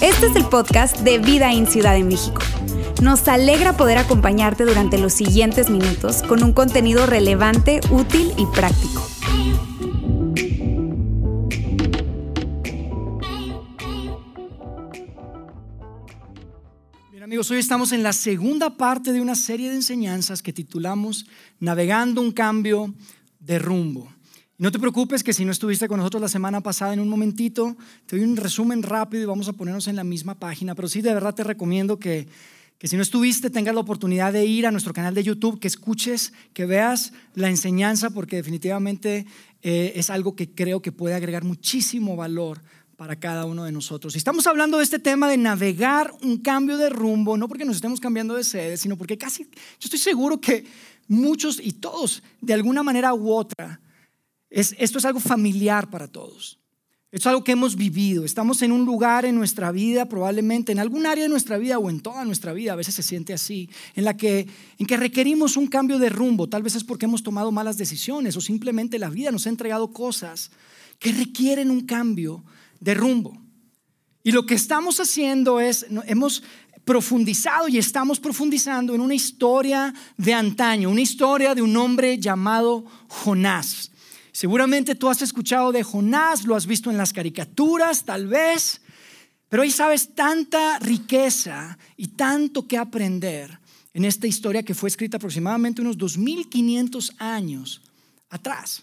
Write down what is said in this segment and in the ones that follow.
Este es el podcast de Vida en Ciudad de México. Nos alegra poder acompañarte durante los siguientes minutos con un contenido relevante, útil y práctico. Bien amigos, hoy estamos en la segunda parte de una serie de enseñanzas que titulamos Navegando un cambio de rumbo. No te preocupes que si no estuviste con nosotros la semana pasada, en un momentito te doy un resumen rápido y vamos a ponernos en la misma página, pero sí de verdad te recomiendo que, que si no estuviste tengas la oportunidad de ir a nuestro canal de YouTube, que escuches, que veas la enseñanza, porque definitivamente eh, es algo que creo que puede agregar muchísimo valor para cada uno de nosotros. Y estamos hablando de este tema de navegar un cambio de rumbo, no porque nos estemos cambiando de sede, sino porque casi, yo estoy seguro que muchos y todos, de alguna manera u otra, esto es algo familiar para todos. Esto es algo que hemos vivido. Estamos en un lugar en nuestra vida, probablemente en algún área de nuestra vida o en toda nuestra vida, a veces se siente así, en la que, en que requerimos un cambio de rumbo. Tal vez es porque hemos tomado malas decisiones o simplemente la vida nos ha entregado cosas que requieren un cambio de rumbo. Y lo que estamos haciendo es, hemos profundizado y estamos profundizando en una historia de antaño, una historia de un hombre llamado Jonás. Seguramente tú has escuchado de Jonás, lo has visto en las caricaturas, tal vez, pero ahí sabes tanta riqueza y tanto que aprender en esta historia que fue escrita aproximadamente unos 2500 años atrás.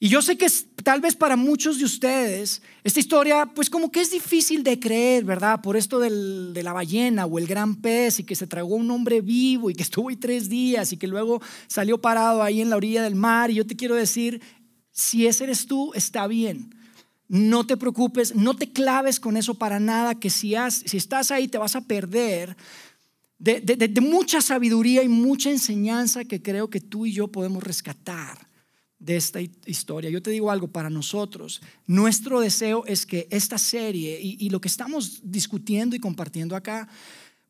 Y yo sé que tal vez para muchos de ustedes esta historia pues como que es difícil de creer, ¿verdad? Por esto de la ballena o el gran pez y que se tragó un hombre vivo y que estuvo ahí tres días y que luego salió parado ahí en la orilla del mar. Y yo te quiero decir, si ese eres tú, está bien. No te preocupes, no te claves con eso para nada, que si, si estás ahí te vas a perder de, de mucha sabiduría y mucha enseñanza que creo que tú y yo podemos rescatar de esta historia. Yo te digo algo para nosotros. Nuestro deseo es que esta serie y, lo que estamos discutiendo y compartiendo acá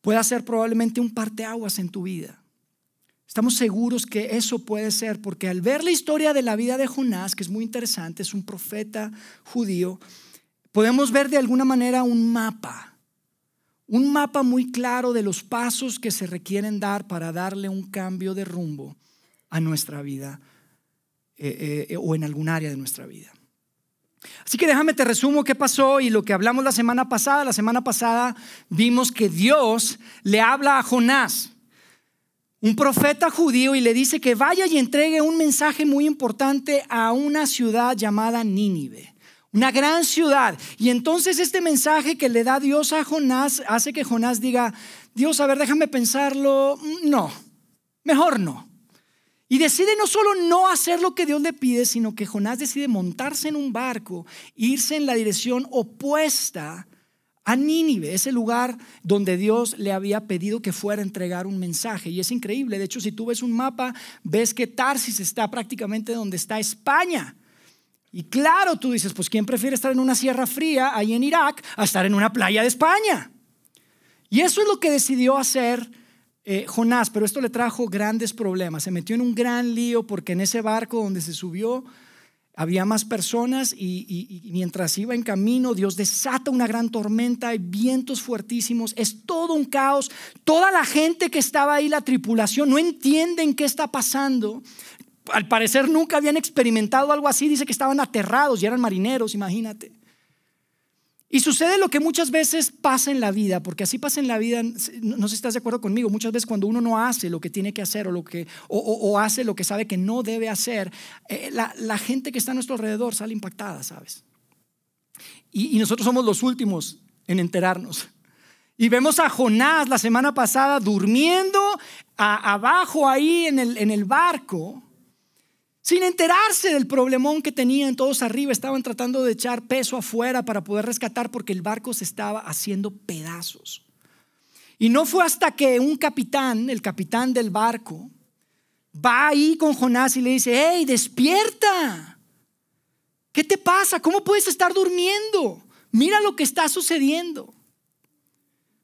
pueda ser probablemente un parteaguas en tu vida. Estamos seguros que eso puede ser porque al ver la historia de la vida de Jonás, que es muy interesante, es un profeta judío, podemos ver de alguna manera un mapa, un mapa muy claro de los pasos que se requieren dar para darle un cambio de rumbo a nuestra vida eh, eh, o en algún área de nuestra vida. Así que déjame te resumo qué pasó y lo que hablamos la semana pasada. La semana pasada vimos que Dios le habla a Jonás, un profeta judío, y le dice que vaya y entregue un mensaje muy importante a una ciudad llamada Nínive. Una gran ciudad. Y entonces este mensaje que le da Dios a Jonás hace que Jonás diga, Dios, a ver, déjame pensarlo. Mm, no, mejor no. Y decide no solo no hacer lo que Dios le pide, sino que Jonás decide montarse en un barco, irse en la dirección opuesta a Nínive, ese lugar donde Dios le había pedido que fuera a entregar un mensaje. Y es increíble, de hecho si tú ves un mapa, ves que Tarsis está prácticamente donde está España. Y claro, tú dices, pues ¿quién prefiere estar en una sierra fría ahí en Irak a estar en una playa de España? Y eso es lo que decidió hacer eh, Jonás, pero esto le trajo grandes problemas. Se metió en un gran lío porque en ese barco donde se subió había más personas y, mientras iba en camino Dios desata una gran tormenta, hay vientos fuertísimos, es todo un caos. Toda la gente que estaba ahí, la tripulación, no entienden qué está pasando. Al parecer nunca habían experimentado algo así, dice que estaban aterrados y eran marineros, imagínate. Y sucede lo que muchas veces pasa en la vida, porque así pasa en la vida, no sé si estás de acuerdo conmigo, muchas veces cuando uno no hace lo que tiene que hacer o, lo que, o, hace lo que sabe que no debe hacer, eh, la, gente que está a nuestro alrededor sale impactada, ¿sabes? Y, nosotros somos los últimos en enterarnos. Y vemos a Jonás la semana pasada durmiendo abajo ahí en el, en el barco sin enterarse del problemón que tenían todos arriba, estaban tratando de echar peso afuera para poder rescatar porque el barco se estaba haciendo pedazos. Y no fue hasta que un capitán, el capitán del barco, va ahí con Jonás y le dice, hey, despierta. ¿Qué te pasa? ¿Cómo puedes estar durmiendo? Mira lo que está sucediendo.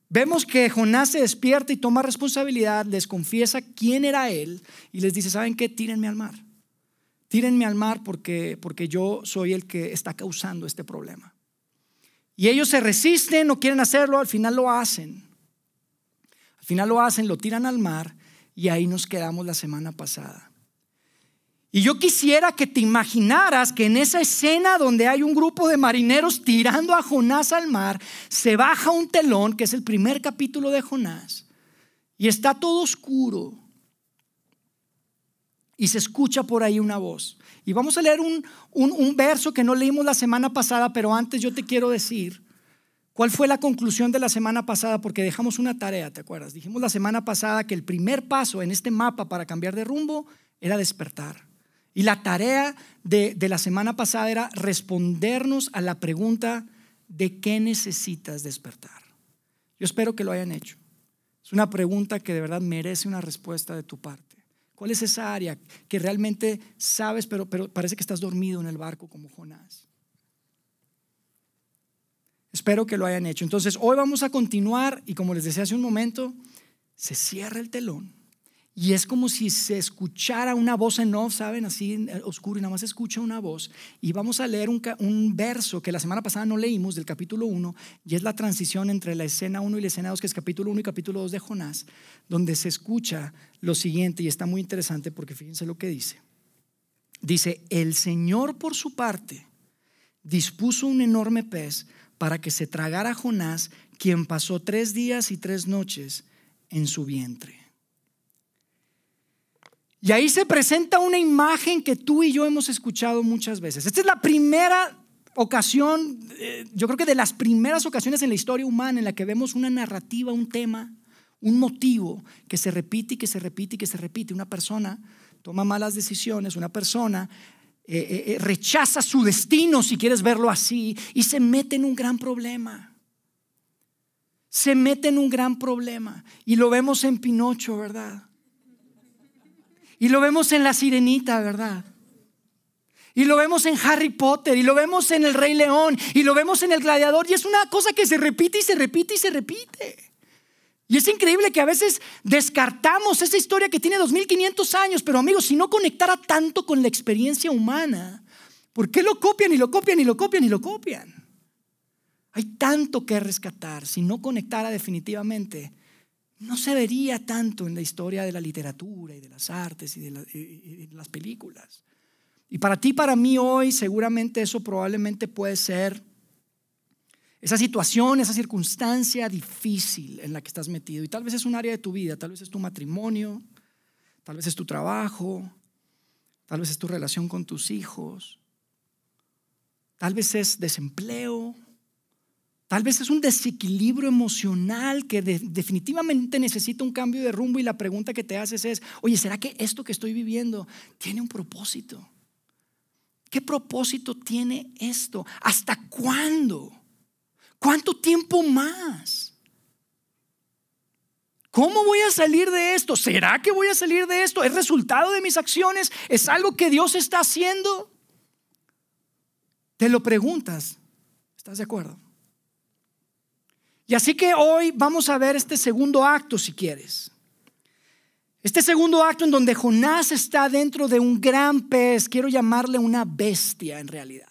Vemos que Jonás se despierta y toma responsabilidad, les confiesa quién era él y les dice, ¿saben qué? Tírenme al mar tírenme al mar porque, porque yo soy el que está causando este problema. Y ellos se resisten, no quieren hacerlo, al final lo hacen. Al final lo hacen, lo tiran al mar y ahí nos quedamos la semana pasada. Y yo quisiera que te imaginaras que en esa escena donde hay un grupo de marineros tirando a Jonás al mar, se baja un telón, que es el primer capítulo de Jonás, y está todo oscuro. Y se escucha por ahí una voz. Y vamos a leer un, un, verso que no leímos la semana pasada, pero antes yo te quiero decir cuál fue la conclusión de la semana pasada, porque dejamos una tarea, ¿te acuerdas? Dijimos la semana pasada que el primer paso en este mapa para cambiar de rumbo era despertar. Y la tarea de, la semana pasada era respondernos a la pregunta de qué necesitas despertar. Yo espero que lo hayan hecho. Es una pregunta que de verdad merece una respuesta de tu parte. ¿Cuál es esa área que realmente sabes, pero, pero parece que estás dormido en el barco como Jonás? Espero que lo hayan hecho. Entonces, hoy vamos a continuar y como les decía hace un momento, se cierra el telón y es como si se escuchara una voz en off, ¿saben? Así oscuro y nada más se escucha una voz. Y vamos a leer un, verso que la semana pasada no leímos del capítulo 1 y es la transición entre la escena 1 y la escena 2, que es capítulo 1 y capítulo 2 de Jonás, donde se escucha lo siguiente y está muy interesante porque fíjense lo que dice. Dice, el Señor por su parte dispuso un enorme pez para que se tragara Jonás, quien pasó tres días y tres noches en su vientre. Y ahí se presenta una imagen que tú y yo hemos escuchado muchas veces. Esta es la primera ocasión, eh, yo creo que de las primeras ocasiones en la historia humana en la que vemos una narrativa, un tema, un motivo que se repite y que se repite y que se repite. Una persona toma malas decisiones, una persona eh, eh, rechaza su destino, si quieres verlo así, y se mete en un gran problema. Se mete en un gran problema. Y lo vemos en Pinocho, ¿verdad? Y lo vemos en la sirenita, ¿verdad? Y lo vemos en Harry Potter, y lo vemos en el Rey León, y lo vemos en el Gladiador, y es una cosa que se repite y se repite y se repite. Y es increíble que a veces descartamos esa historia que tiene 2500 años, pero amigos, si no conectara tanto con la experiencia humana, ¿por qué lo copian y lo copian y lo copian y lo copian? Hay tanto que rescatar si no conectara definitivamente no se vería tanto en la historia de la literatura y de las artes y de, las películas. Y para ti, para mí hoy, seguramente eso probablemente puede ser esa situación, esa circunstancia difícil en la que estás metido. Y tal vez es un área de tu vida, tal vez es tu matrimonio, tal vez es tu trabajo, tal vez es tu relación con tus hijos, tal vez es desempleo, Tal vez es un desequilibrio emocional que definitivamente necesita un cambio de rumbo y la pregunta que te haces es, oye, ¿será que esto que estoy viviendo tiene un propósito? ¿Qué propósito tiene esto? ¿Hasta cuándo? ¿Cuánto tiempo más? ¿Cómo voy a salir de esto? ¿Será que voy a salir de esto? ¿Es resultado de mis acciones? ¿Es algo que Dios está haciendo? Te lo preguntas. ¿Estás de acuerdo? Y así que hoy vamos a ver este segundo acto, si quieres. Este segundo acto en donde Jonás está dentro de un gran pez, quiero llamarle una bestia en realidad.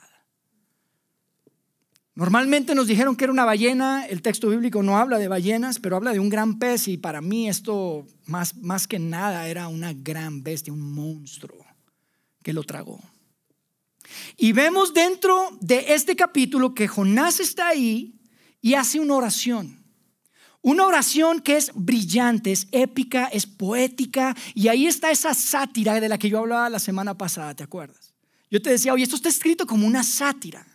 Normalmente nos dijeron que era una ballena, el texto bíblico no habla de ballenas, pero habla de un gran pez y para mí esto más, más que nada era una gran bestia, un monstruo que lo tragó. Y vemos dentro de este capítulo que Jonás está ahí y hace una oración. Una oración que es brillante, es épica, es poética, y ahí está esa sátira de la que yo hablaba la semana pasada, ¿te acuerdas? Yo te decía, oye, esto está escrito como una sátira,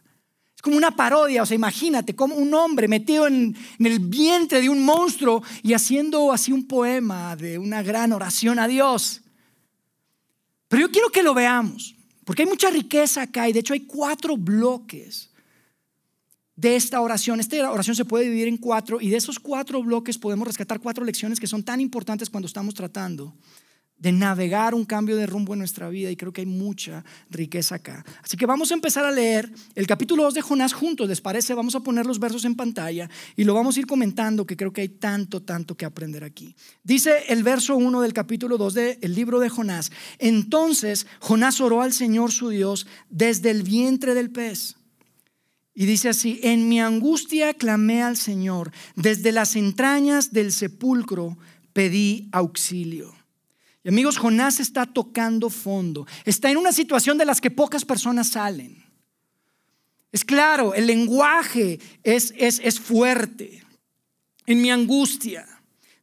es como una parodia, o sea, imagínate, como un hombre metido en, el vientre de un monstruo y haciendo así un poema de una gran oración a Dios. Pero yo quiero que lo veamos, porque hay mucha riqueza acá, y de hecho hay cuatro bloques de esta oración. Esta oración se puede dividir en cuatro y de esos cuatro bloques podemos rescatar cuatro lecciones que son tan importantes cuando estamos tratando de navegar un cambio de rumbo en nuestra vida y creo que hay mucha riqueza acá. Así que vamos a empezar a leer el capítulo 2 de Jonás juntos, ¿les parece? Vamos a poner los versos en pantalla y lo vamos a ir comentando que creo que hay tanto, tanto que aprender aquí. Dice el verso 1 del capítulo 2 del libro de Jonás. Entonces Jonás oró al Señor su Dios desde el vientre del pez. Y dice así, en mi angustia clamé al Señor, desde las entrañas del sepulcro pedí auxilio. Y amigos, Jonás está tocando fondo. Está en una situación de las que pocas personas salen. Es claro, el lenguaje es, es, es fuerte. En mi angustia,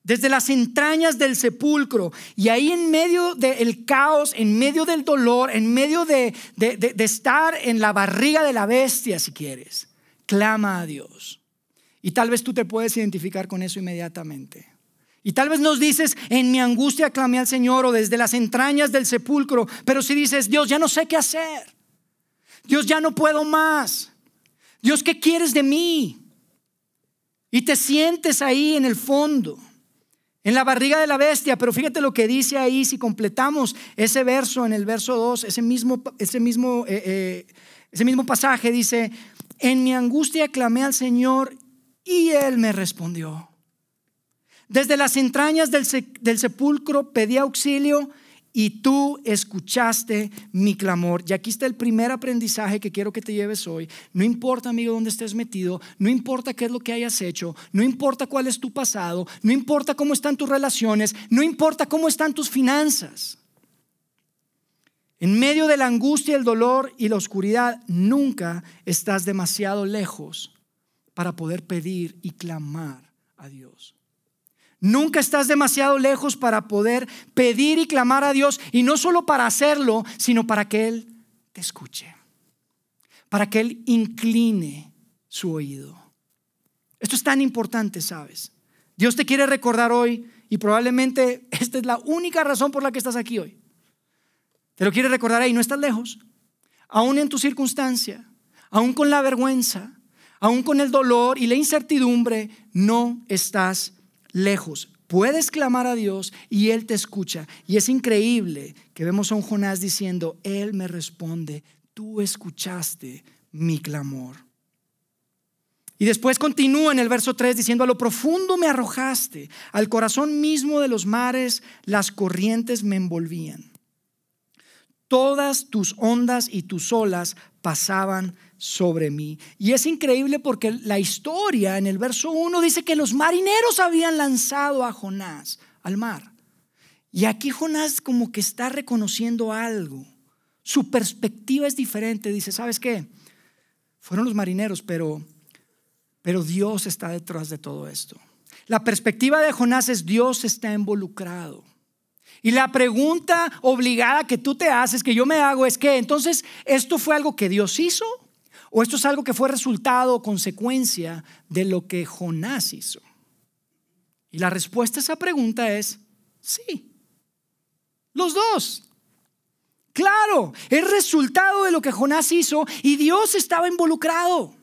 desde las entrañas del sepulcro, y ahí en medio del caos, en medio del dolor, en medio de, de estar en la barriga de la bestia, si quieres, clama a Dios. Y tal vez tú te puedes identificar con eso inmediatamente. Y tal vez nos dices, en mi angustia clamé al Señor o desde las entrañas del sepulcro, pero si dices, Dios, ya no sé qué hacer. Dios, ya no puedo más. Dios, ¿qué quieres de mí? Y te sientes ahí en el fondo, en la barriga de la bestia, pero fíjate lo que dice ahí, si completamos ese verso en el verso 2, ese mismo, ese mismo, eh, eh, ese mismo pasaje dice, en mi angustia clamé al Señor y Él me respondió. Desde las entrañas del, sepulcro pedí auxilio y tú escuchaste mi clamor. Y aquí está el primer aprendizaje que quiero que te lleves hoy. No importa, amigo, dónde estés metido, no importa qué es lo que hayas hecho, no importa cuál es tu pasado, no importa cómo están tus relaciones, no importa cómo están tus finanzas. En medio de la angustia, el dolor y la oscuridad, nunca estás demasiado lejos para poder pedir y clamar a Dios. Nunca estás demasiado lejos para poder pedir y clamar a Dios y no solo para hacerlo, sino para que Él te escuche, para que Él incline su oído. Esto es tan importante, ¿sabes? Dios te quiere recordar hoy y probablemente esta es la única razón por la que estás aquí hoy. Te lo quiere recordar ahí, no estás lejos, aún en tu circunstancia, aún con la vergüenza, aún con el dolor y la incertidumbre, no estás lejos. Puedes clamar a Dios y Él te escucha. Y es increíble que vemos a un Jonás diciendo, Él me responde, tú escuchaste mi clamor. Y después continúa en el verso 3 diciendo, a lo profundo me arrojaste, al corazón mismo de los mares las corrientes me envolvían. Todas tus ondas y tus olas pasaban sobre mí. Y es increíble porque la historia en el verso 1 dice que los marineros habían lanzado a Jonás al mar. Y aquí Jonás como que está reconociendo algo. Su perspectiva es diferente. Dice, ¿sabes qué? Fueron los marineros, pero, pero Dios está detrás de todo esto. La perspectiva de Jonás es Dios está involucrado. Y la pregunta obligada que tú te haces, que yo me hago, es que entonces esto fue algo que Dios hizo ¿O esto es algo que fue resultado o consecuencia de lo que Jonás hizo? Y la respuesta a esa pregunta es sí. Los dos. Claro, es resultado de lo que Jonás hizo y Dios estaba involucrado.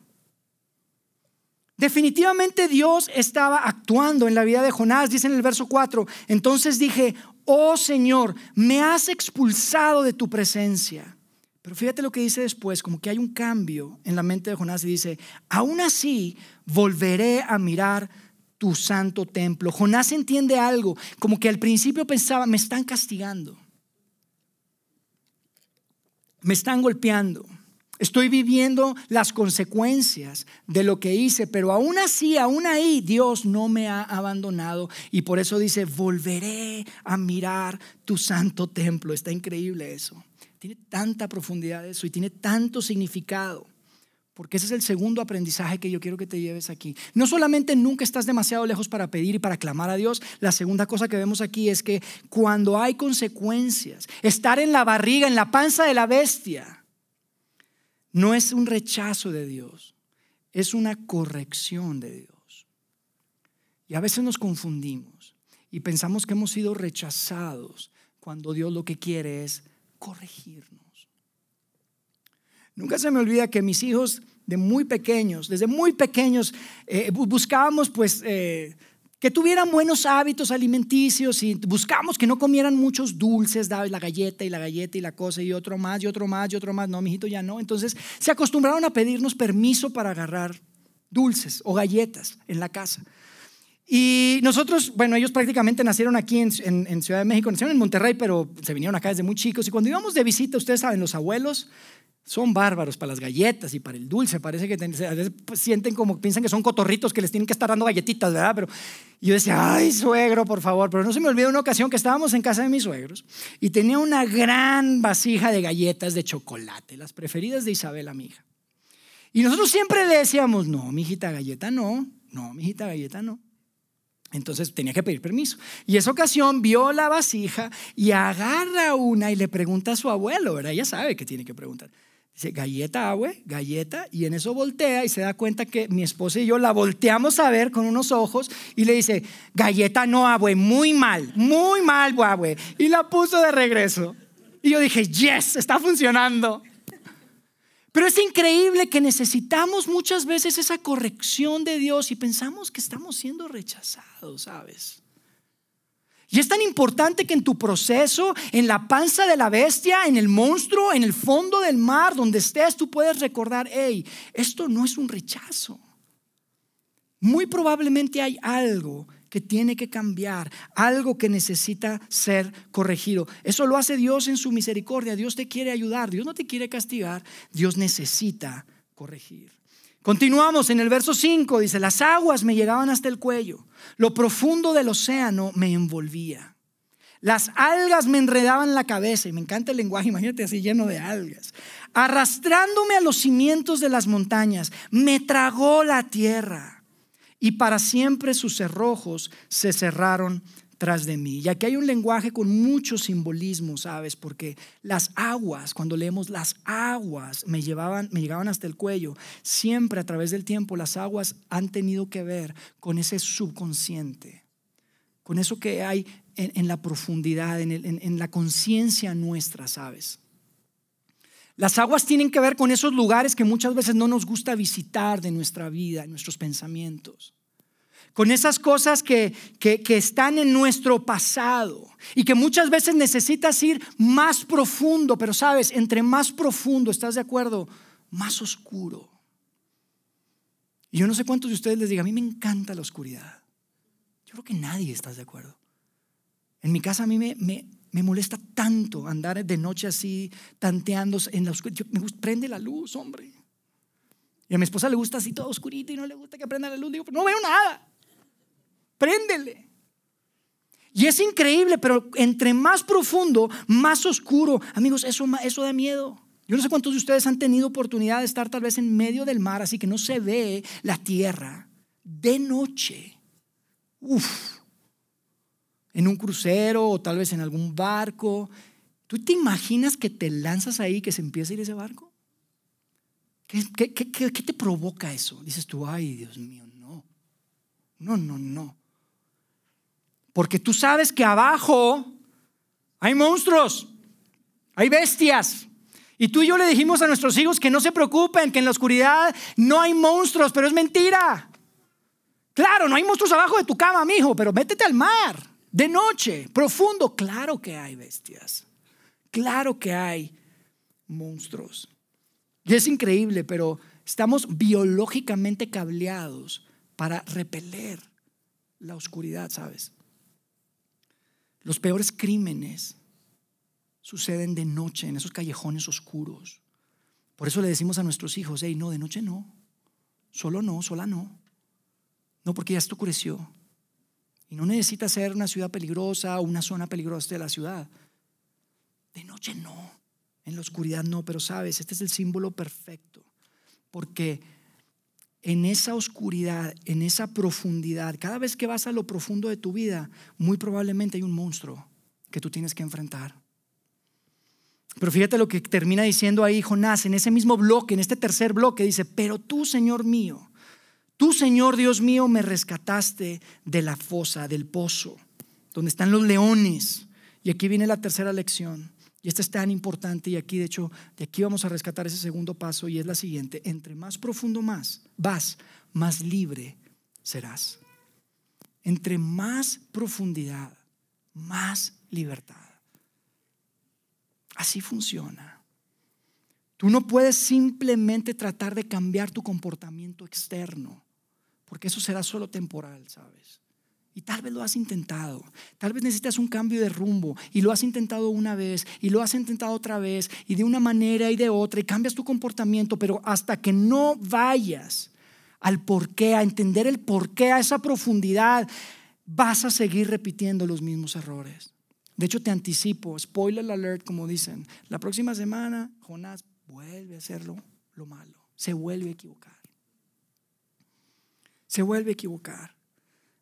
Definitivamente Dios estaba actuando en la vida de Jonás, dice en el verso 4. Entonces dije, oh Señor, me has expulsado de tu presencia pero fíjate lo que dice después, como que hay un cambio en la mente de Jonás y dice, aún así volveré a mirar tu santo templo. Jonás entiende algo, como que al principio pensaba, me están castigando, me están golpeando, estoy viviendo las consecuencias de lo que hice, pero aún así, aún ahí, Dios no me ha abandonado y por eso dice, volveré a mirar tu santo templo. Está increíble eso. Tiene tanta profundidad eso y tiene tanto significado. Porque ese es el segundo aprendizaje que yo quiero que te lleves aquí. No solamente nunca estás demasiado lejos para pedir y para clamar a Dios, la segunda cosa que vemos aquí es que cuando hay consecuencias, estar en la barriga, en la panza de la bestia, no es un rechazo de Dios, es una corrección de Dios. Y a veces nos confundimos y pensamos que hemos sido rechazados cuando Dios lo que quiere es corregirnos. Nunca se me olvida que mis hijos de muy pequeños, desde muy pequeños, eh, buscábamos pues eh, que tuvieran buenos hábitos alimenticios y buscamos que no comieran muchos dulces, la galleta y la galleta y la cosa y otro más y otro más y otro más. No, mijito, ya no. Entonces se acostumbraron a pedirnos permiso para agarrar dulces o galletas en la casa. Y nosotros, bueno, ellos prácticamente nacieron aquí en, Ciudad de México, nacieron en Monterrey, pero se vinieron acá desde muy chicos. Y cuando íbamos de visita, ustedes saben, los abuelos son bárbaros para las galletas y para el dulce. Parece que a veces sienten como, piensan que son cotorritos que les tienen que estar dando galletitas, ¿verdad? Pero yo decía, ay, suegro, por favor. Pero no se me olvida una ocasión que estábamos en casa de mis suegros y tenía una gran vasija de galletas de chocolate, las preferidas de Isabel, mi hija. Y nosotros siempre le decíamos, no, mijita, galleta no, no, mijita, galleta no. Entonces tenía que pedir permiso. Y esa ocasión vio la vasija y agarra una y le pregunta a su abuelo, ¿verdad? Ella sabe que tiene que preguntar. Dice, galleta, agua, galleta, y en eso voltea y se da cuenta que mi esposa y yo la volteamos a ver con unos ojos y le dice, galleta no, abue, muy mal, muy mal, abue. Y la puso de regreso. Y yo dije, yes, está funcionando. Pero es increíble que necesitamos muchas veces esa corrección de Dios y pensamos que estamos siendo rechazados, ¿sabes? Y es tan importante que en tu proceso, en la panza de la bestia, en el monstruo, en el fondo del mar, donde estés, tú puedes recordar, hey, esto no es un rechazo. Muy probablemente hay algo que tiene que cambiar, algo que necesita ser corregido. Eso lo hace Dios en su misericordia. Dios te quiere ayudar, Dios no te quiere castigar, Dios necesita corregir. Continuamos en el verso 5, dice, las aguas me llegaban hasta el cuello, lo profundo del océano me envolvía. Las algas me enredaban la cabeza, y me encanta el lenguaje, imagínate así lleno de algas. Arrastrándome a los cimientos de las montañas, me tragó la tierra, y para siempre sus cerrojos se cerraron tras de mí. Y aquí hay un lenguaje con mucho simbolismo, ¿sabes? Porque las aguas, cuando leemos las aguas, me, llevaban, me llegaban hasta el cuello. Siempre a través del tiempo las aguas han tenido que ver con ese subconsciente, con eso que hay en, la profundidad, en, en la conciencia nuestra, ¿sabes? Las aguas tienen que ver con esos lugares que muchas veces no nos gusta visitar de nuestra vida, nuestros pensamientos con esas cosas que, están en nuestro pasado y que muchas veces necesitas ir más profundo, pero sabes, entre más profundo, ¿estás de acuerdo? Más oscuro. Y yo no sé cuántos de ustedes les diga, a mí me encanta la oscuridad. Yo creo que nadie está de acuerdo. En mi casa a mí me, molesta tanto andar de noche así, tanteando en la oscuridad. me gusta, prende la luz, hombre. Y a mi esposa le gusta así todo oscurito y no le gusta que prenda la luz. Digo, no veo nada préndele. Y es increíble, pero entre más profundo, más oscuro. Amigos, eso, eso da miedo. Yo no sé cuántos de ustedes han tenido oportunidad de estar tal vez en medio del mar, así que no se ve la tierra de noche. Uf. En un crucero o tal vez en algún barco. ¿Tú te imaginas que te lanzas ahí que se empieza a ir ese barco? ¿Qué, qué, te provoca eso? Dices tú, ay, Dios mío, no. No, no, no. Porque tú sabes que abajo hay monstruos, hay bestias. Y tú y yo le dijimos a nuestros hijos que no se preocupen, que en la oscuridad no hay monstruos, pero es mentira. Claro, no hay monstruos abajo de tu cama, mijo, pero métete al mar de noche, profundo. Claro que hay bestias. Claro que hay monstruos. Y es increíble, pero estamos biológicamente cableados para repeler la oscuridad, ¿sabes? Los peores crímenes suceden de noche en esos callejones oscuros. Por eso le decimos a nuestros hijos, hey, no, de noche no, solo no, sola no. No, porque ya esto oscureció. Y no necesita ser una ciudad peligrosa o una zona peligrosa de la ciudad. De noche no, en la oscuridad no, pero sabes, este es el símbolo perfecto. Porque en esa oscuridad, en esa profundidad, cada vez que vas a lo profundo de tu vida, muy probablemente hay un monstruo que tú tienes que enfrentar. Pero fíjate lo que termina diciendo ahí Jonás en ese mismo bloque, en este tercer bloque, dice, pero tú, Señor mío, tú, Señor Dios mío, me rescataste de la fosa, del pozo, donde están los leones. Y aquí viene la tercera lección. Y esta es tan importante y aquí de hecho de aquí vamos a rescatar ese segundo paso y es la siguiente, entre más profundo más vas, más libre serás. entre más profundidad, más libertad. Así funciona. Tú no puedes simplemente tratar de cambiar tu comportamiento externo, porque eso será solo temporal, ¿sabes? Y tal vez lo has intentado. Tal vez necesitas un cambio de rumbo y lo has intentado una vez y lo has intentado otra vez y de una manera y de otra y cambias tu comportamiento, pero hasta que no vayas al porqué, a entender el porqué, a esa profundidad, vas a seguir repitiendo los mismos errores. De hecho, te anticipo, spoiler alert, como dicen, la próxima semana Jonás vuelve a hacerlo lo malo, se vuelve a equivocar. Se vuelve a equivocar.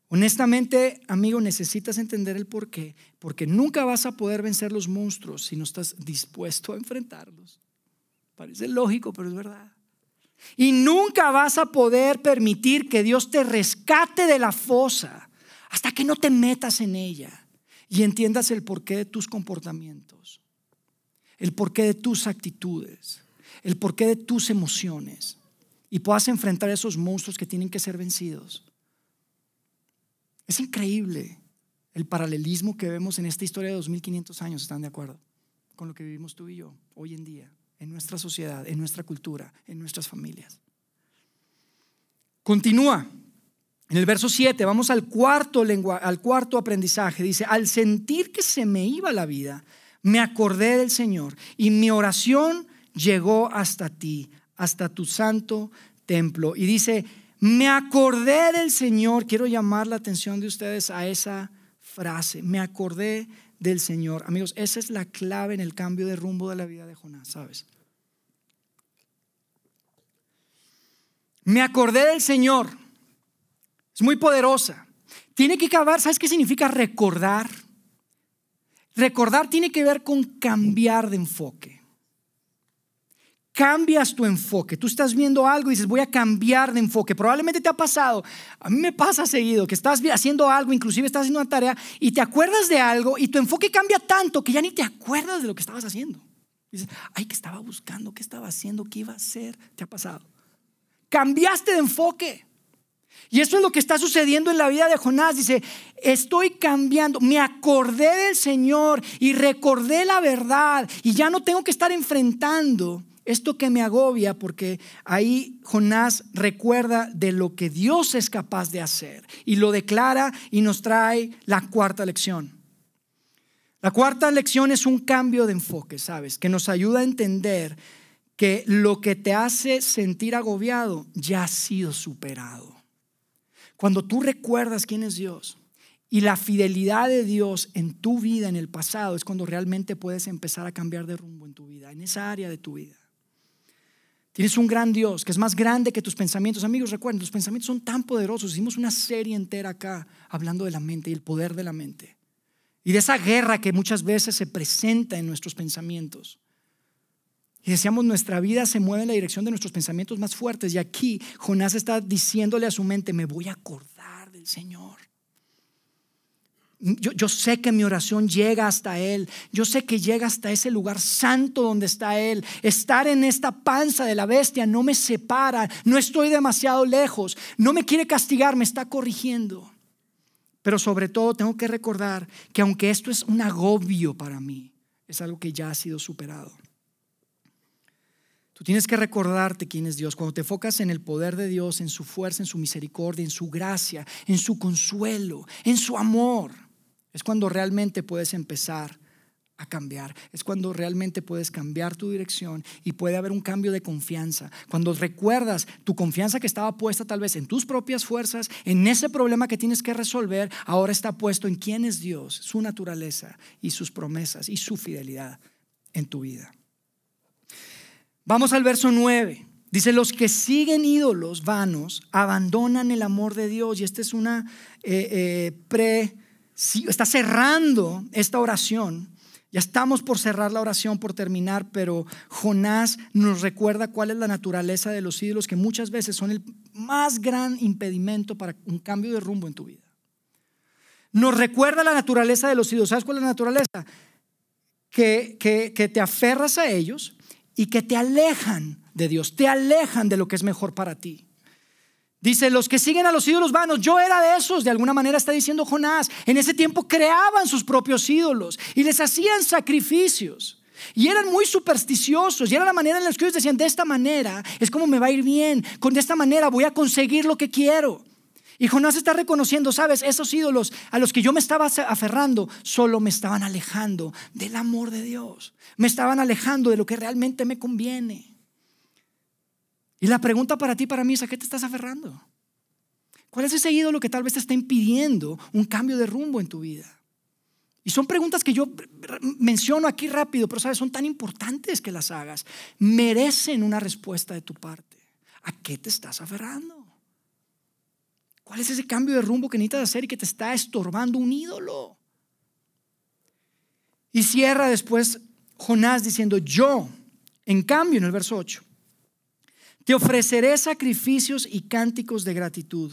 Honestamente, amigo, necesitas entender el por qué, porque nunca vas a poder vencer los monstruos si no estás dispuesto a enfrentarlos. Parece lógico, pero es verdad. Y nunca vas a poder permitir que Dios te rescate de la fosa hasta que no te metas en ella y entiendas el porqué de tus comportamientos, el porqué de tus actitudes, el porqué de tus emociones y puedas enfrentar esos monstruos que tienen que ser vencidos. Es increíble el paralelismo que vemos en esta historia de 2500 años, ¿están de acuerdo? Con lo que vivimos tú y yo hoy en día, en nuestra sociedad, en nuestra cultura, en nuestras familias. Continúa. En el verso 7, vamos al cuarto, al cuarto aprendizaje. Dice, al sentir que se me iba la vida, me acordé del Señor y mi oración llegó hasta ti, hasta tu santo templo. Y dice, me acordé del Señor. Quiero llamar la atención de ustedes a esa frase. Me acordé del Señor. Amigos, esa es la clave en el cambio de rumbo de la vida de Jonás, ¿sabes? Me acordé del Señor. Es muy poderosa. Tiene que acabar, ¿sabes qué significa recordar? Recordar tiene que ver con cambiar de enfoque cambias tu enfoque. Tú estás viendo algo y dices, voy a cambiar de enfoque. Probablemente te ha pasado, a mí me pasa seguido, que estás haciendo algo, inclusive estás haciendo una tarea y te acuerdas de algo y tu enfoque cambia tanto que ya ni te acuerdas de lo que estabas haciendo. dices, ay, ¿qué estaba buscando? ¿Qué estaba haciendo? ¿Qué iba a hacer? Te ha pasado. Cambiaste de enfoque. Y eso es lo que está sucediendo en la vida de Jonás. Dice, estoy cambiando, me acordé del Señor y recordé la verdad y ya no tengo que estar enfrentando esto que me agobia porque ahí Jonás recuerda de lo que Dios es capaz de hacer y lo declara y nos trae la cuarta lección. La cuarta lección es un cambio de enfoque, ¿sabes? Que nos ayuda a entender que lo que te hace sentir agobiado ya ha sido superado. Cuando tú recuerdas quién es Dios y la fidelidad de Dios en tu vida, en el pasado, es cuando realmente puedes empezar a cambiar de rumbo en tu vida, en esa área de tu vida. Tienes un gran Dios que es más grande que tus pensamientos. Amigos, recuerden, los pensamientos son tan poderosos. Hicimos una serie entera acá hablando de la mente y el poder de la mente. Y de esa guerra que muchas veces se presenta en nuestros pensamientos. Y decíamos, nuestra vida se mueve en la dirección de nuestros pensamientos más fuertes. Y aquí Jonás está diciéndole a su mente, me voy a acordar del Señor. Yo, sé que mi oración llega hasta Él. Yo sé que llega hasta ese lugar santo donde está Él. Estar en esta panza de la bestia no me separa. No estoy demasiado lejos. No me quiere castigar, me está corrigiendo. Pero sobre todo tengo que recordar que aunque esto es un agobio para mí, es algo que ya ha sido superado. Tú tienes que recordarte quién es Dios. Cuando te enfocas en el poder de Dios, en su fuerza, en su misericordia, en su gracia, en su consuelo, en su amor es cuando realmente puedes empezar a cambiar. Es cuando realmente puedes cambiar tu dirección y puede haber un cambio de confianza. Cuando recuerdas tu confianza que estaba puesta tal vez en tus propias fuerzas, en ese problema que tienes que resolver, ahora está puesto en quién es Dios, su naturaleza y sus promesas y su fidelidad en tu vida. Vamos al verso 9. Dice, los que siguen ídolos vanos abandonan el amor de Dios. Y esta es una eh, eh, pre está cerrando esta oración. Ya estamos por cerrar la oración, por terminar, pero Jonás nos recuerda cuál es la naturaleza de los ídolos que muchas veces son el más gran impedimento para un cambio de rumbo en tu vida. Nos recuerda la naturaleza de los ídolos. ¿Sabes cuál es la naturaleza? Que, que, que te aferras a ellos y que te alejan de Dios, te alejan de lo que es mejor para ti. Dice, los que siguen a los ídolos vanos, yo era de esos, de alguna manera está diciendo Jonás. En ese tiempo creaban sus propios ídolos y les hacían sacrificios. Y eran muy supersticiosos y era la manera en la que ellos decían, de esta manera es como me va a ir bien, con de esta manera voy a conseguir lo que quiero. Y Jonás está reconociendo, sabes, esos ídolos a los que yo me estaba aferrando solo me estaban alejando del amor de Dios, me estaban alejando de lo que realmente me conviene. Y la pregunta para ti, para mí es, ¿a qué te estás aferrando? ¿Cuál es ese ídolo que tal vez te está impidiendo un cambio de rumbo en tu vida? Y son preguntas que yo menciono aquí rápido, pero sabes, son tan importantes que las hagas. Merecen una respuesta de tu parte. ¿A qué te estás aferrando? ¿Cuál es ese cambio de rumbo que necesitas hacer y que te está estorbando un ídolo? Y cierra después Jonás diciendo, yo, en cambio, en el verso 8, te ofreceré sacrificios y cánticos de gratitud.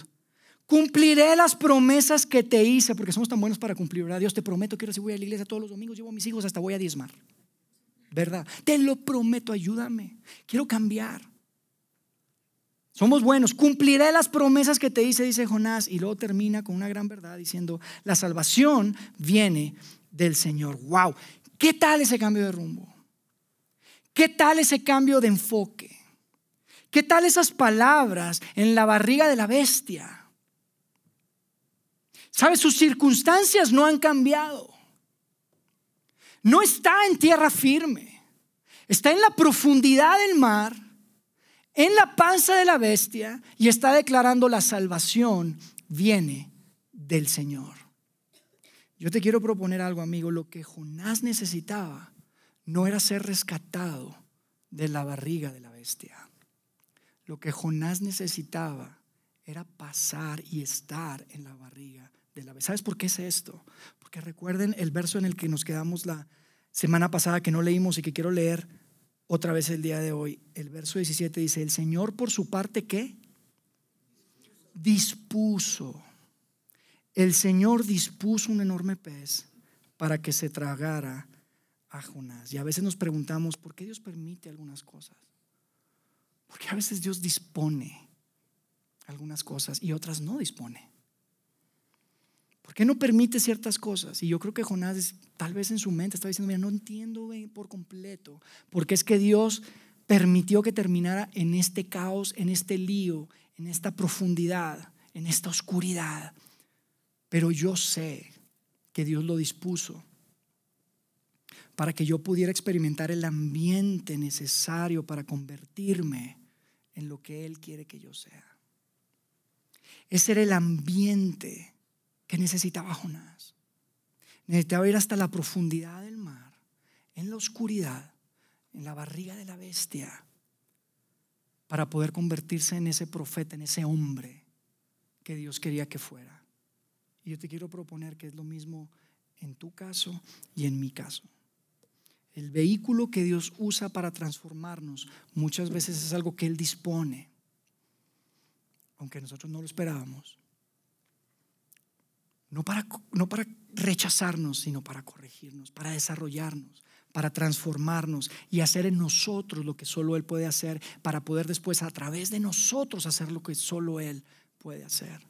Cumpliré las promesas que te hice, porque somos tan buenos para cumplir, ¿verdad? Dios te prometo que ahora voy a la iglesia todos los domingos, llevo a mis hijos, hasta voy a diezmar. ¿Verdad? Te lo prometo, ayúdame. Quiero cambiar. Somos buenos. Cumpliré las promesas que te hice, dice Jonás. Y luego termina con una gran verdad diciendo, la salvación viene del Señor. ¡Wow! ¿Qué tal ese cambio de rumbo? ¿Qué tal ese cambio de enfoque? ¿Qué tal esas palabras en la barriga de la bestia? ¿Sabes? Sus circunstancias no han cambiado. No está en tierra firme. Está en la profundidad del mar, en la panza de la bestia y está declarando la salvación viene del Señor. Yo te quiero proponer algo, amigo. Lo que Jonás necesitaba no era ser rescatado de la barriga de la bestia. Lo que Jonás necesitaba era pasar y estar en la barriga de la ¿Sabes por qué es esto? Porque recuerden el verso en el que nos quedamos la semana pasada que no leímos y que quiero leer otra vez el día de hoy. El verso 17 dice, el Señor por su parte, ¿qué? Dispuso. El Señor dispuso un enorme pez para que se tragara a Jonás. Y a veces nos preguntamos, ¿por qué Dios permite algunas cosas? Porque a veces Dios dispone algunas cosas y otras no dispone. ¿Por qué no permite ciertas cosas? Y yo creo que Jonás tal vez en su mente estaba diciendo, mira, no entiendo por completo, porque es que Dios permitió que terminara en este caos, en este lío, en esta profundidad, en esta oscuridad. Pero yo sé que Dios lo dispuso para que yo pudiera experimentar el ambiente necesario para convertirme en lo que Él quiere que yo sea. Ese era el ambiente que necesitaba Jonás. Necesitaba ir hasta la profundidad del mar, en la oscuridad, en la barriga de la bestia, para poder convertirse en ese profeta, en ese hombre que Dios quería que fuera. Y yo te quiero proponer que es lo mismo en tu caso y en mi caso. El vehículo que Dios usa para transformarnos muchas veces es algo que Él dispone, aunque nosotros no lo esperábamos. No para, no para rechazarnos, sino para corregirnos, para desarrollarnos, para transformarnos y hacer en nosotros lo que solo Él puede hacer, para poder después a través de nosotros hacer lo que solo Él puede hacer.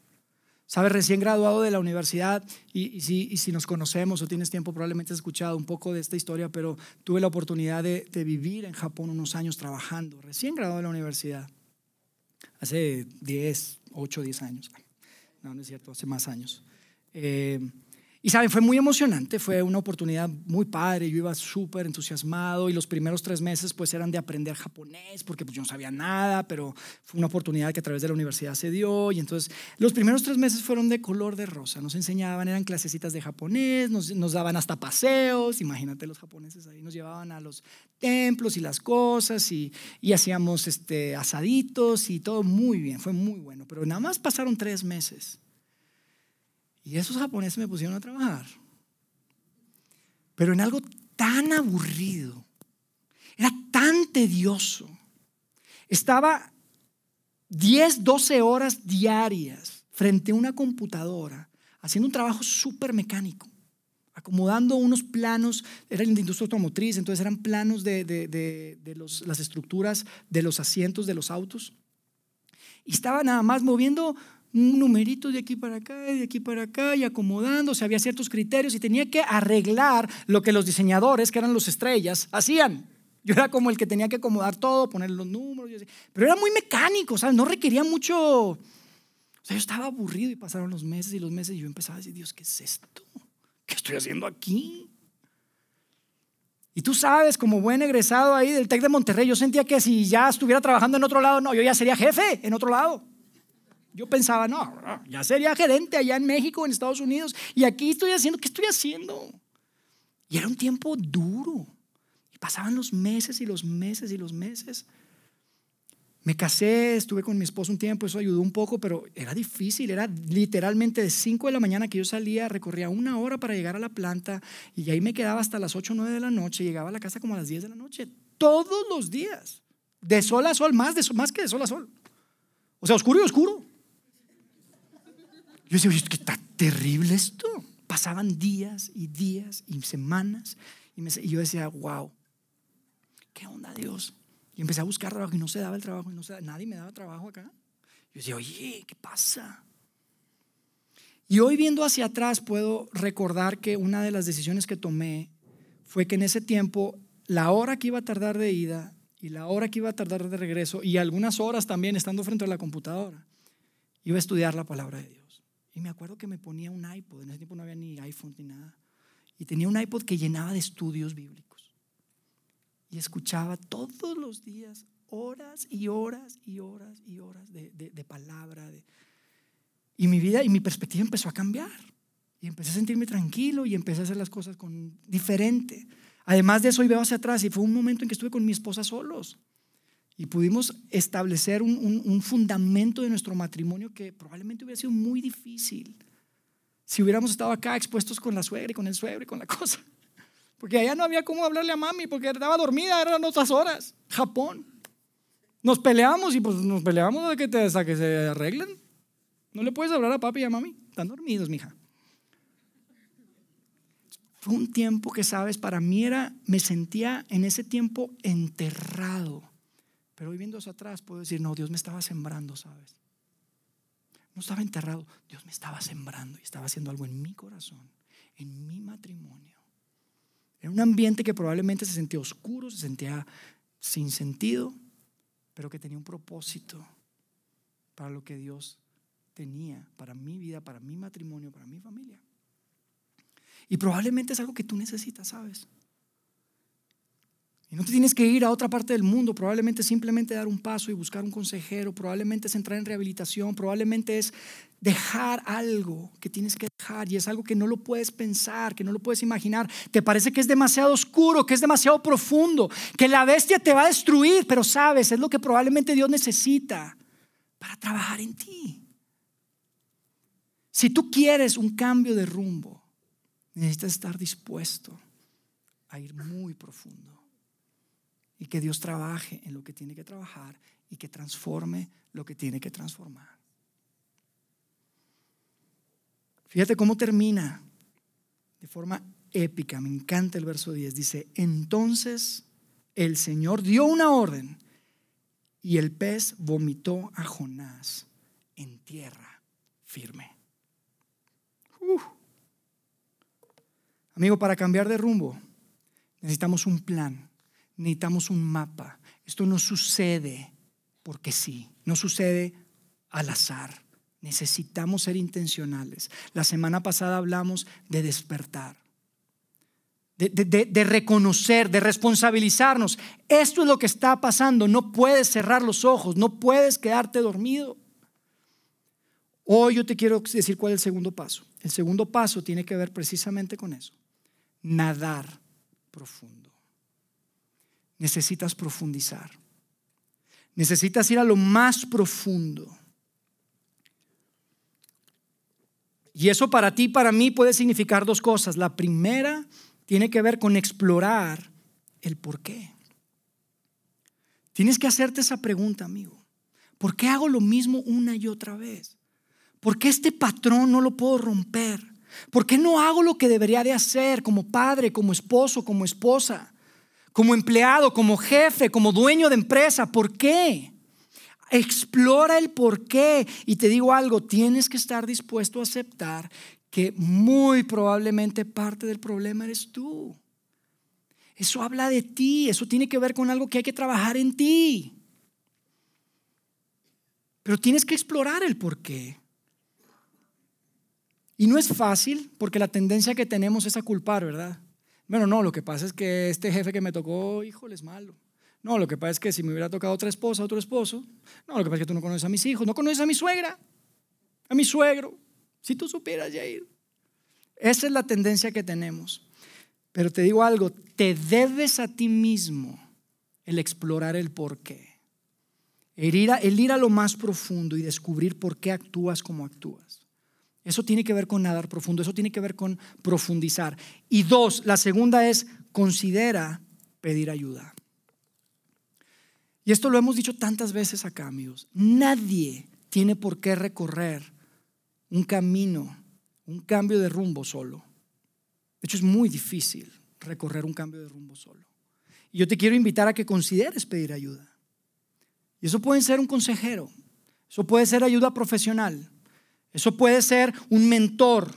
Sabes, recién graduado de la universidad, y, si, nos conocemos o tienes tiempo, probablemente has escuchado un poco de esta historia, pero tuve la oportunidad de, vivir en Japón unos años trabajando, recién graduado de la universidad, hace 10, 8, 10 años. No, no es cierto, hace más años. Eh, y saben, fue muy emocionante, fue una oportunidad muy padre, yo iba súper entusiasmado y los primeros tres meses pues eran de aprender japonés porque pues yo no sabía nada, pero fue una oportunidad que a través de la universidad se dio y entonces los primeros tres meses fueron de color de rosa, nos enseñaban, eran clasecitas de japonés, nos, nos daban hasta paseos, imagínate los japoneses ahí, nos llevaban a los templos y las cosas y, y hacíamos este, asaditos y todo muy bien, fue muy bueno, pero nada más pasaron tres meses y esos japoneses me pusieron a trabajar. Pero en algo tan aburrido, era tan tedioso. Estaba 10, 12 horas diarias frente a una computadora, haciendo un trabajo súper mecánico, acomodando unos planos, era la industria automotriz, entonces eran planos de, las estructuras de los asientos de los autos Y estaba nada más moviendo un numerito de aquí para acá, y de aquí para acá, y acomodándose, había ciertos criterios y tenía que arreglar lo que los diseñadores, que eran los estrellas, hacían. Yo era como el que tenía que acomodar todo, poner los números, pero era muy mecánico, ¿sabes? No requería mucho... O sea, yo estaba aburrido y pasaron los meses y los meses y yo empezaba a decir, Dios, ¿qué es esto? ¿Qué estoy haciendo aquí? Y tú sabes, como buen egresado ahí del TEC de Monterrey, yo sentía que si ya estuviera trabajando en otro lado, no, yo ya sería jefe en otro lado. Yo pensaba, no, ya sería gerente allá en México, en Estados Unidos, y aquí estoy haciendo, ¿qué estoy haciendo? Y era un tiempo duro. Y pasaban los meses y los meses y los meses. Me casé, estuve con mi esposo un tiempo, eso ayudó un poco, pero era difícil, era literalmente de 5 de la mañana que yo salía, recorría una hora para llegar a la planta y ahí me quedaba hasta las 8 o 9 de la noche, llegaba a la casa como a las 10 de la noche, todos los días, de sol a sol, más, de, más que de sol a sol. O sea, oscuro y oscuro. Yo decía, que está terrible esto. Pasaban días y días y semanas y, yo decía, wow, ¿qué onda Dios? Y empecé a buscar trabajo y no se daba el trabajo, y no se nadie me daba trabajo acá. Yo decía, oye, ¿qué pasa? Y hoy viendo hacia atrás puedo recordar que una de las decisiones que tomé fue que en ese tiempo la hora que iba a tardar de ida y la hora que iba a tardar de regreso y algunas horas también estando frente a la computadora, iba a estudiar la palabra de Dios. Y me acuerdo que me ponía un iPod, en ese tiempo no había ni iPhone ni nada. Y tenía un iPod que llenaba de estudios bíblicos. Y escuchaba todos los días horas y horas y horas y horas de, de, palabra. Y mi vida y mi perspectiva empezó a cambiar. Y empecé a sentirme tranquilo y empecé a hacer las cosas con, diferente. Además de eso, hoy veo hacia atrás y fue un momento en que estuve con mi esposa solos. Y pudimos establecer un, fundamento de nuestro matrimonio que probablemente hubiera sido muy difícil si hubiéramos estado acá expuestos con la suegra y con el suegro y con la cosa. Porque allá no había cómo hablarle a mami porque estaba dormida, eran otras horas. Japón. Nos peleamos y pues nos peleamos de que, te, hasta que se arreglen. No le puedes hablar a papi y a mami. Están dormidos, mija. Fue un tiempo que, sabes, para mí era, me sentía en ese tiempo enterrado pero hoy viendo hacia atrás puedo decir, no, Dios me estaba sembrando, ¿sabes? No estaba enterrado, Dios me estaba sembrando y estaba haciendo algo en mi corazón, en mi matrimonio. En un ambiente que probablemente se sentía oscuro, se sentía sin sentido, pero que tenía un propósito para lo que Dios tenía, para mi vida, para mi matrimonio, para mi familia. Y probablemente es algo que tú necesitas, ¿sabes? Y no te tienes que ir a otra parte del mundo, probablemente simplemente dar un paso y buscar un consejero, probablemente es entrar en rehabilitación, probablemente es dejar algo que tienes que dejar y es algo que no lo puedes pensar, que no lo puedes imaginar. Te parece que es demasiado oscuro, que es demasiado profundo, que la bestia te va a destruir, pero sabes, es lo que probablemente Dios necesita para trabajar en ti. Si tú quieres un cambio de rumbo, necesitas estar dispuesto a ir muy profundo y que Dios trabaje en lo que tiene que trabajar y que transforme lo que tiene que transformar. Fíjate cómo termina de forma épica, me encanta el verso 10, dice, entonces el Señor dio una orden y el pez vomitó a Jonás en tierra firme. Amigo, para cambiar de rumbo necesitamos un plan necesitamos un mapa. Esto no sucede porque sí, no sucede al azar. Necesitamos ser intencionales. La semana pasada hablamos de despertar, de, reconocer, de responsabilizarnos. Esto es lo que está pasando. No puedes cerrar los ojos, no puedes quedarte dormido. Hoy yo te quiero decir cuál es el segundo paso. El segundo paso tiene que ver precisamente con eso. Nadar profundo necesitas profundizar. Necesitas ir a lo más profundo. Y eso para ti, para mí puede significar dos cosas. La primera tiene que ver con explorar el por qué. Tienes que hacerte esa pregunta, amigo. ¿Por qué hago lo mismo una y otra vez? ¿Por qué este patrón no lo puedo romper? ¿Por qué no hago lo que debería de hacer como padre, como esposo, como esposa? Como empleado, como jefe, como dueño de empresa. ¿Por qué? Explora el por qué. Y te digo algo, tienes que estar dispuesto a aceptar que muy probablemente parte del problema eres tú. Eso habla de ti, eso tiene que ver con algo que hay que trabajar en ti. Pero tienes que explorar el por qué. Y no es fácil porque la tendencia que tenemos es a culpar, ¿verdad? Bueno, no, lo que pasa es que este jefe que me tocó, híjole, es malo. No, lo que pasa es que si me hubiera tocado otra esposa, otro esposo. No, lo que pasa es que tú no conoces a mis hijos, no conoces a mi suegra, a mi suegro. Si tú supieras, Jair. Esa es la tendencia que tenemos. Pero te digo algo, te debes a ti mismo el explorar el por qué. El ir, el ir a lo más profundo y descubrir por qué actúas como actúas. Eso tiene que ver con nadar profundo, eso tiene que ver con profundizar. Y dos, la segunda es considera pedir ayuda. Y esto lo hemos dicho tantas veces acá, amigos. Nadie tiene por qué recorrer un camino, un cambio de rumbo solo. De hecho, es muy difícil recorrer un cambio de rumbo solo. Y yo te quiero invitar a que consideres pedir ayuda. Y eso puede ser un consejero, eso puede ser ayuda profesional, eso puede ser un mentor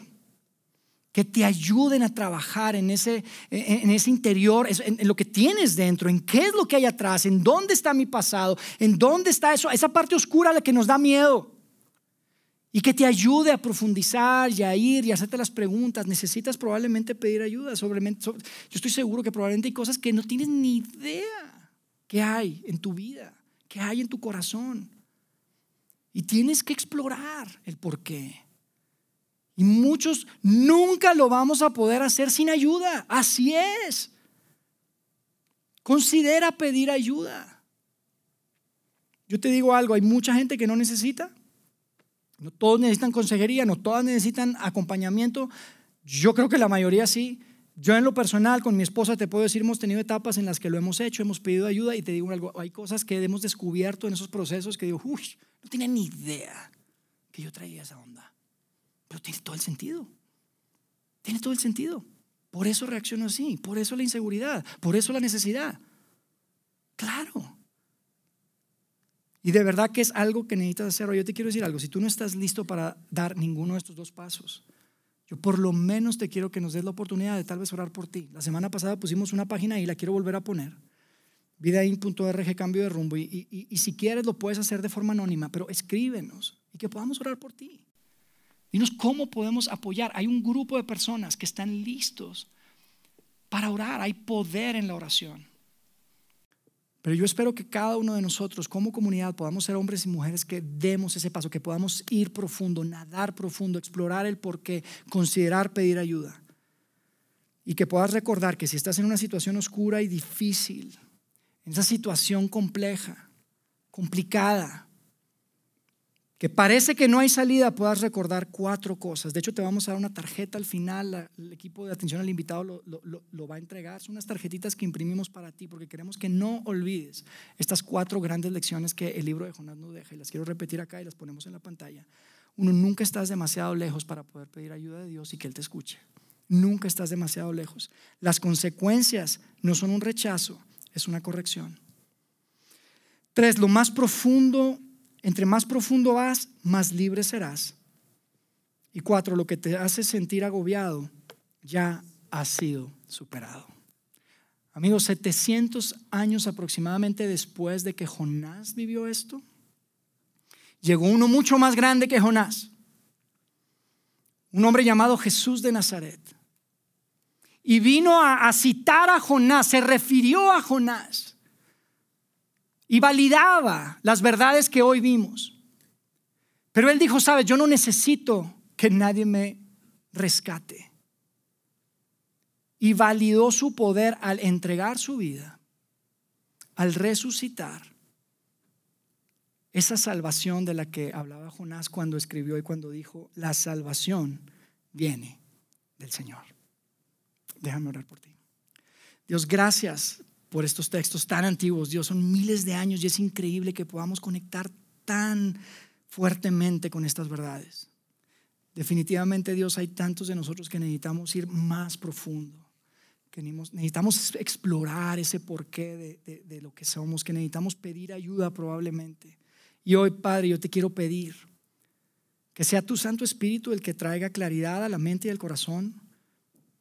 que te ayuden a trabajar en ese, en ese interior, en, lo que tienes dentro, en qué es lo que hay atrás, en dónde está mi pasado, en dónde está eso, esa parte oscura la que nos da miedo. Y que te ayude a profundizar y a ir y hacerte las preguntas. Necesitas probablemente pedir ayuda. Sobre, yo estoy seguro que probablemente hay cosas que no tienes ni idea que hay en tu vida, que hay en tu corazón. Y tienes que explorar el por qué. Y muchos nunca lo vamos a poder hacer sin ayuda. Así es. Considera pedir ayuda. Yo te digo algo, hay mucha gente que no necesita. No todos necesitan consejería, no todas necesitan acompañamiento. Yo creo que la mayoría sí. Yo en lo personal, con mi esposa, te puedo decir, hemos tenido etapas en las que lo hemos hecho, hemos pedido ayuda y te digo algo, hay cosas que hemos descubierto en esos procesos que digo, uy, no tenía ni idea que yo traía esa onda. Pero tiene todo el sentido. Tiene todo el sentido. Por eso reacciono así, por eso la inseguridad, por eso la necesidad. Claro. Y de verdad que es algo que necesitas hacer. Yo te quiero decir algo, si tú no estás listo para dar ninguno de estos dos pasos, yo por lo menos te quiero que nos des la oportunidad de tal vez orar por ti. La semana pasada pusimos una página y la quiero volver a poner vidain.org cambio de rumbo y, y, si quieres lo puedes hacer de forma anónima, pero escríbenos y que podamos orar por ti. Dinos cómo podemos apoyar. Hay un grupo de personas que están listos para orar, hay poder en la oración. Pero yo espero que cada uno de nosotros como comunidad podamos ser hombres y mujeres que demos ese paso, que podamos ir profundo, nadar profundo, explorar el porqué, considerar pedir ayuda. Y que puedas recordar que si estás en una situación oscura y difícil, en esa situación compleja, complicada, que parece que no hay salida, puedas recordar cuatro cosas. De hecho, te vamos a dar una tarjeta al final, el equipo de atención al invitado lo, lo, va a entregar. Son unas tarjetitas que imprimimos para ti porque queremos que no olvides estas cuatro grandes lecciones que el libro de Jonás nos deja. Y las quiero repetir acá y las ponemos en la pantalla. Uno, nunca estás demasiado lejos para poder pedir ayuda de Dios y que Él te escuche. Nunca estás demasiado lejos. Las consecuencias no son un rechazo, es una corrección. Tres, lo más profundo, entre más profundo vas, más libre serás. Y cuatro, lo que te hace sentir agobiado ya ha sido superado. Amigos, 700 años aproximadamente después de que Jonás vivió esto, llegó uno mucho más grande que Jonás, un hombre llamado Jesús de Nazaret y vino a, citar a Jonás, se refirió a Jonás y validaba las verdades que hoy vimos. Pero él dijo, sabes, yo no necesito que nadie me rescate. Y validó su poder al entregar su vida, al resucitar. Esa salvación de la que hablaba Jonás cuando escribió y cuando dijo, la salvación viene del Señor. Déjame orar por ti. Dios, gracias por estos textos tan antiguos. Dios, son miles de años y es increíble que podamos conectar tan fuertemente con estas verdades. Definitivamente, Dios, hay tantos de nosotros que necesitamos ir más profundo, que necesitamos explorar ese porqué de, de lo que somos, que necesitamos pedir ayuda probablemente Y hoy, Padre, yo te quiero pedir que sea tu Santo Espíritu el que traiga claridad a la mente y al corazón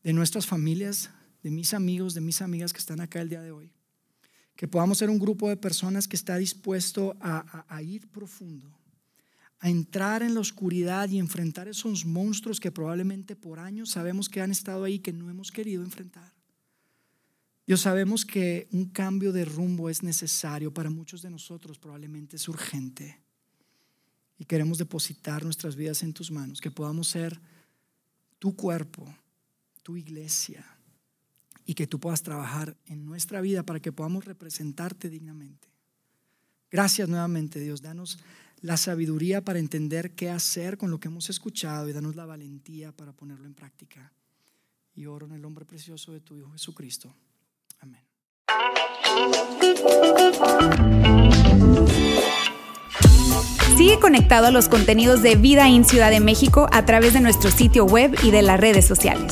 de nuestras familias, de mis amigos, de mis amigas que están acá el día de hoy. Que podamos ser un grupo de personas que está dispuesto a, ir profundo, a entrar en la oscuridad y enfrentar esos monstruos que probablemente por años sabemos que han estado ahí que no hemos querido enfrentar. Dios, sabemos que un cambio de rumbo es necesario para muchos de nosotros, probablemente es urgente. Y queremos depositar nuestras vidas en tus manos, que podamos ser tu cuerpo, tu iglesia, y que tú puedas trabajar en nuestra vida para que podamos representarte dignamente. Gracias nuevamente, Dios. Danos la sabiduría para entender qué hacer con lo que hemos escuchado y danos la valentía para ponerlo en práctica. Y oro en el nombre precioso de tu Hijo Jesucristo. Amén. Sigue conectado a los contenidos de Vida en Ciudad de México a través de nuestro sitio web y de las redes sociales.